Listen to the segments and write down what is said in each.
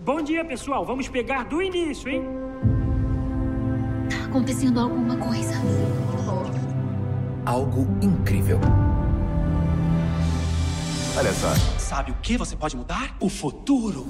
Bom dia, pessoal. Vamos pegar do início, hein? Tá acontecendo alguma coisa. Algo incrível. Olha só. Sabe o que você pode mudar? O futuro.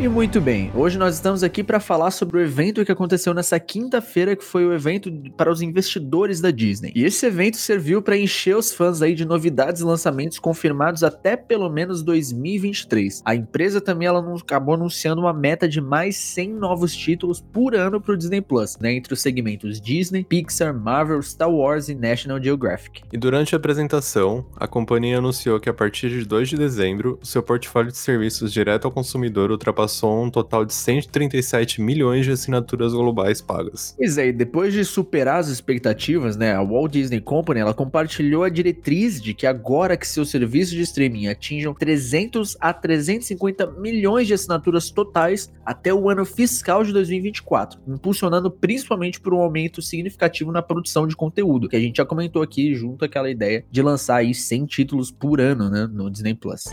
E muito bem, hoje nós estamos aqui para falar sobre o evento que aconteceu nessa quinta-feira, que foi o evento para os investidores da Disney. E esse evento serviu para encher os fãs aí de novidades e lançamentos confirmados até pelo menos 2023. A empresa também ela acabou anunciando uma meta de mais 100 novos títulos por ano para o Disney Plus, né, entre os segmentos Disney, Pixar, Marvel, Star Wars e National Geographic. E durante a apresentação, a companhia anunciou que a partir de 2 de dezembro, seu portfólio de serviços direto ao consumidor ultrapassou passou um total de 137 milhões de assinaturas globais pagas. Pois é, e depois de superar as expectativas, né, a Walt Disney Company ela compartilhou a diretriz de que agora que seus serviços de streaming atinjam 300 a 350 milhões de assinaturas totais até o ano fiscal de 2024, impulsionando principalmente por um aumento significativo na produção de conteúdo, que a gente já comentou aqui junto àquela ideia de lançar aí 100 títulos por ano, né, no Disney Plus.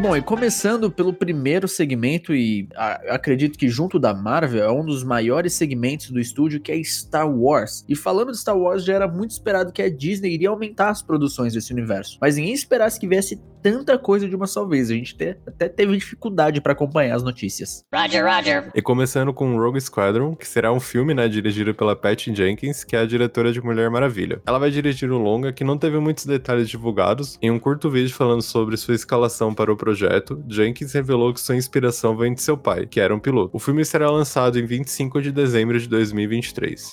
Bom, e começando pelo primeiro segmento, e a, acredito que junto da Marvel é um dos maiores segmentos do estúdio, que é Star Wars. E falando de Star Wars, já era muito esperado que a Disney iria aumentar as produções desse universo. Mas ninguém esperasse que viesse tanta coisa de uma só vez. A gente até teve dificuldade para acompanhar as notícias. Roger, Roger. E começando com Rogue Squadron, que será um filme, né, dirigido pela Patty Jenkins, que é a diretora de Mulher Maravilha. Ela vai dirigir um longa que não teve muitos detalhes divulgados. Em um curto vídeo falando sobre sua escalação para o projeto, Jenkins revelou que sua inspiração vem de seu pai, que era um piloto. O filme será lançado em 25 de dezembro de 2023.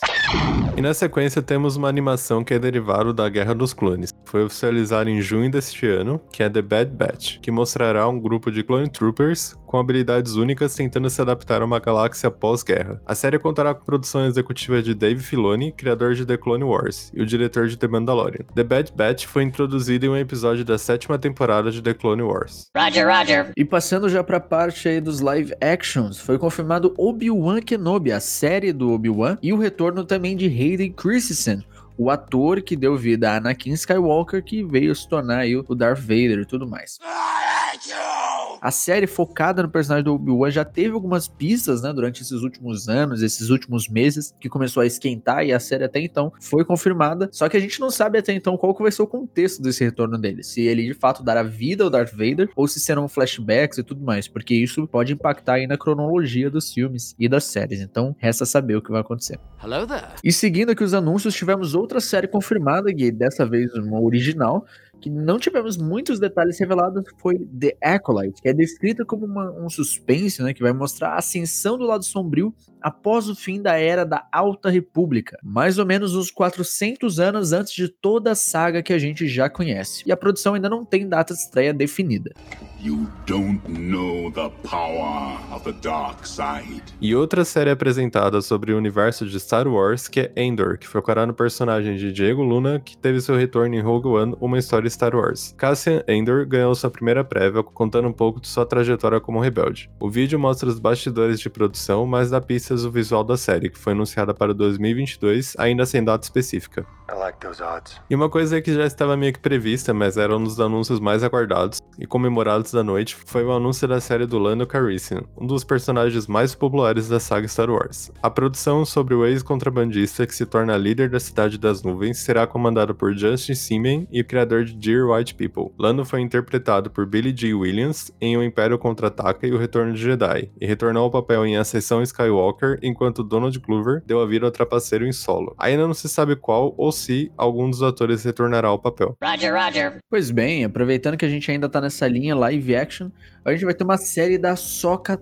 E na sequência temos uma animação que é derivado da Guerra dos Clones. Foi oficializada em junho deste ano, que é The Bad Batch, que mostrará um grupo de Clone Troopers com habilidades únicas tentando se adaptar a uma galáxia pós-guerra. A série contará com produção executiva de Dave Filoni, criador de The Clone Wars, e o diretor de The Mandalorian. The Bad Batch foi introduzido em um episódio da sétima temporada de The Clone Wars. Roger, Roger. E passando já pra parte aí dos live actions, foi confirmado Obi-Wan Kenobi, a série do Obi-Wan, e o retorno também de Hayden Christensen, o ator que deu vida a Anakin Skywalker, que veio se tornar aí o Darth Vader e tudo mais. A série focada no personagem do Obi-Wan já teve algumas pistas, né, durante esses últimos anos, esses últimos meses, que começou a esquentar e a série até então foi confirmada. Só que a gente não sabe até então qual que vai ser o contexto desse retorno dele. Se ele de fato dará vida ao Darth Vader ou se serão flashbacks e tudo mais, porque isso pode impactar aí na cronologia dos filmes e das séries. Então, resta saber o que vai acontecer. Hello there. E seguindo aqui os anúncios, tivemos outra série confirmada, e dessa vez uma original, que não tivemos muitos detalhes revelados foi The Acolyte, que é descrita como uma, um suspense, né, que vai mostrar a ascensão do lado sombrio após o fim da Era da Alta República, mais ou menos uns 400 anos antes de toda a saga que a gente já conhece. E a produção ainda não tem data de estreia definida. E outra série apresentada sobre o universo de Star Wars que é Endor, que focará no personagem de Diego Luna, que teve seu retorno em Rogue One, uma história Star Wars. Cassian Endor ganhou sua primeira prévia contando um pouco de sua trajetória como rebelde. O vídeo mostra os bastidores de produção, mas dá pistas o visual da série, que foi anunciada para 2022, ainda sem data específica. E uma coisa que já estava meio que prevista, mas era um dos anúncios mais aguardados e comemorados da noite, foi o anúncio da série do Lando Calrissian, um dos personagens mais populares da saga Star Wars. A produção sobre o ex-contrabandista que se torna líder da Cidade das Nuvens será comandada por Justin Simien e o criador de Dear White People. Lando foi interpretado por Billy G. Williams em O Império Contra-Ataca e O Retorno de Jedi, e retornou ao papel em Ascensão Skywalker Walker, enquanto Donald Glover deu a vida ao trapaceiro em solo. Ainda não se sabe qual ou se algum dos atores retornará ao papel. Roger, Roger. Pois bem, aproveitando que a gente ainda tá nessa linha live action, a gente vai ter uma série da Soca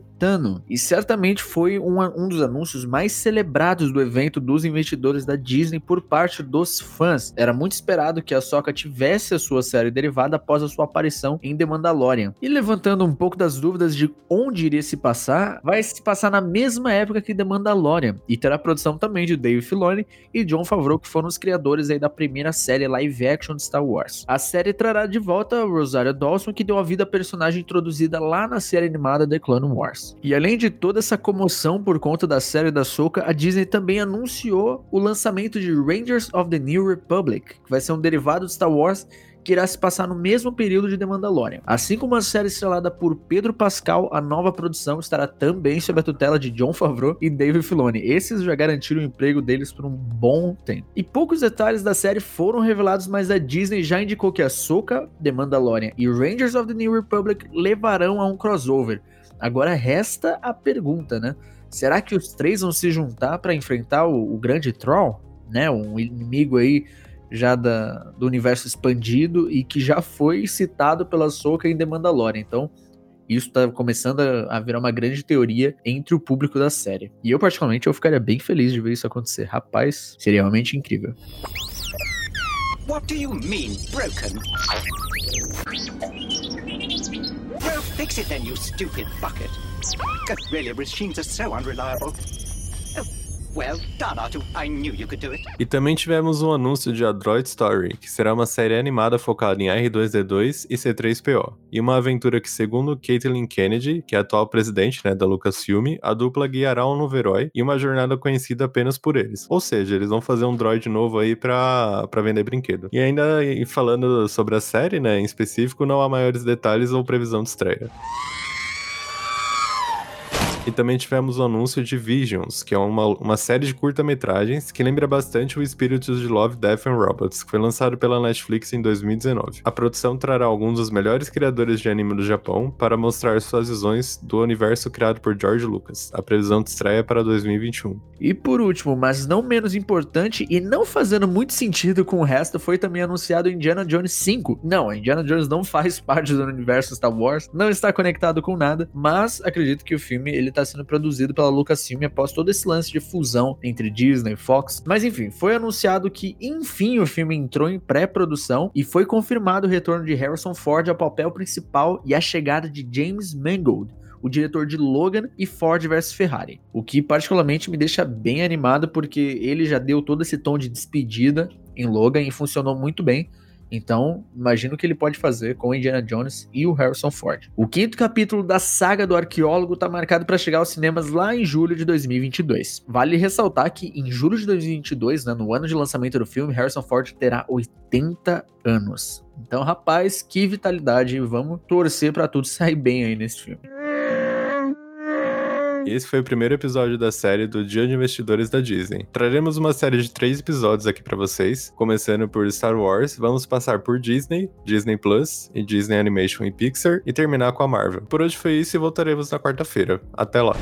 E certamente foi um, um dos anúncios mais celebrados do evento dos investidores da Disney por parte dos fãs. Era muito esperado que a Soca tivesse a sua série derivada após a sua aparição em The Mandalorian. E levantando um pouco das dúvidas de onde iria se passar, vai se passar na mesma época que The Mandalorian. E terá produção também de Dave Filoni e John Favreau, que foram os criadores aí da primeira série live action de Star Wars. A série trará de volta Rosario Dawson, que deu a vida à personagem introduzida lá na série animada The Clone Wars. E além de toda essa comoção por conta da série da Soca, a Disney também anunciou o lançamento de Rangers of the New Republic, que vai ser um derivado de Star Wars que irá se passar no mesmo período de The Mandalorian. Assim como a série estrelada por Pedro Pascal, a nova produção estará também sob a tutela de John Favreau e Dave Filoni. Esses já garantiram o emprego deles por um bom tempo. E poucos detalhes da série foram revelados, mas a Disney já indicou que a Soka, The Mandalorian e Rangers of the New Republic levarão a um crossover. Agora resta a pergunta, né? Será que os três vão se juntar para enfrentar o, o grande Troll? Né, um inimigo aí já da, do universo expandido e que já foi citado pela Soca em The Mandalorian. Então, isso está começando a, a, virar uma grande teoria entre o público da série. E eu, particularmente, eu ficaria bem feliz de ver isso acontecer. Rapaz, seria realmente incrível. What do you mean, broken? Well, fix it then, you stupid bucket. Really, machines are so unreliable. Well done. I knew you could do it. E também tivemos um anúncio de A Droid Story, que será uma série animada focada em R2D2 e C3PO, e uma aventura que, segundo Caitlin Kennedy, que é a atual presidente né, da Lucasfilm, a dupla guiará um novo herói e uma jornada conhecida apenas por eles. Ou seja, eles vão fazer um droid novo aí pra, pra vender brinquedo. E ainda falando sobre a série, né, em específico, não há maiores detalhes ou previsão de estreia. E também tivemos o anúncio de Visions, que é uma, uma série de curta-metragens que lembra bastante o espírito de Love, Death and Robots, que foi lançado pela Netflix em 2019. A produção trará alguns dos melhores criadores de anime do Japão para mostrar suas visões do universo criado por George Lucas. A previsão de estreia é para 2021. E por último, mas não menos importante e não fazendo muito sentido com o resto, foi também anunciado Indiana Jones 5. Não, Indiana Jones não faz parte do universo Star Wars, não está conectado com nada, mas acredito que o filme ele está sendo produzido pela Lucasfilm após todo esse lance de fusão entre Disney e Fox. Mas enfim, foi anunciado que enfim o filme entrou em pré-produção e foi confirmado o retorno de Harrison Ford ao papel principal e a chegada de James Mangold, o diretor de Logan e Ford vs Ferrari. O que particularmente me deixa bem animado porque ele já deu todo esse tom de despedida em Logan e funcionou muito bem. Então, imagino que ele pode fazer com Indiana Jones e o Harrison Ford. O quinto capítulo da saga do arqueólogo está marcado para chegar aos cinemas lá em julho de 2022. Vale ressaltar que em julho de 2022, né, no ano de lançamento do filme, Harrison Ford terá 80 anos. Então, rapaz, que vitalidade! Vamos torcer para tudo sair bem aí nesse filme. Esse foi o primeiro episódio da série do Dia de Investidores da Disney. Traremos uma série de três episódios aqui para vocês, começando por Star Wars, vamos passar por Disney, Disney Plus e Disney Animation e Pixar e terminar com a Marvel. Por hoje foi isso e voltaremos na quarta-feira. Até lá.